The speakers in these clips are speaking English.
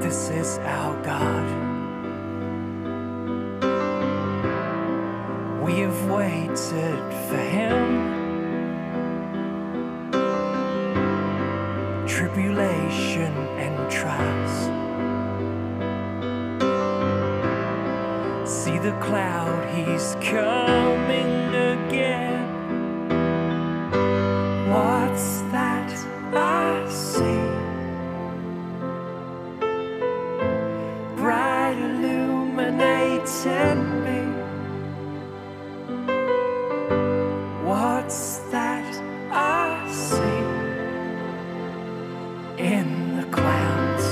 This is our God. We have waited for Him. Tribulation and trials. See the cloud, He's coming in the clouds?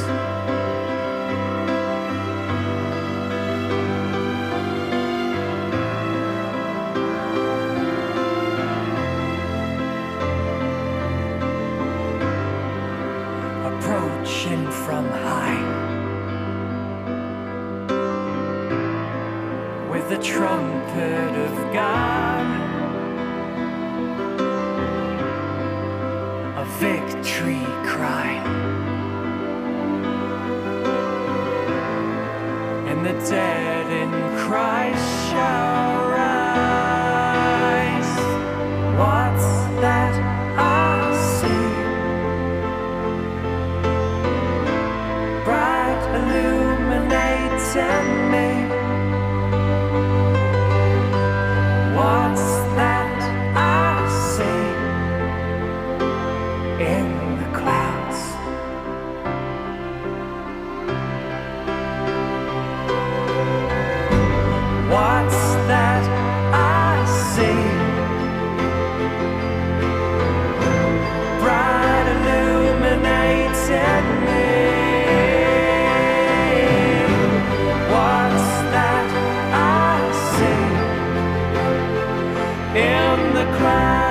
approaching from high with the trumpet of God, victory cry, and the dead in Christ shall rise. What's that I see? bright illuminating. am the crown.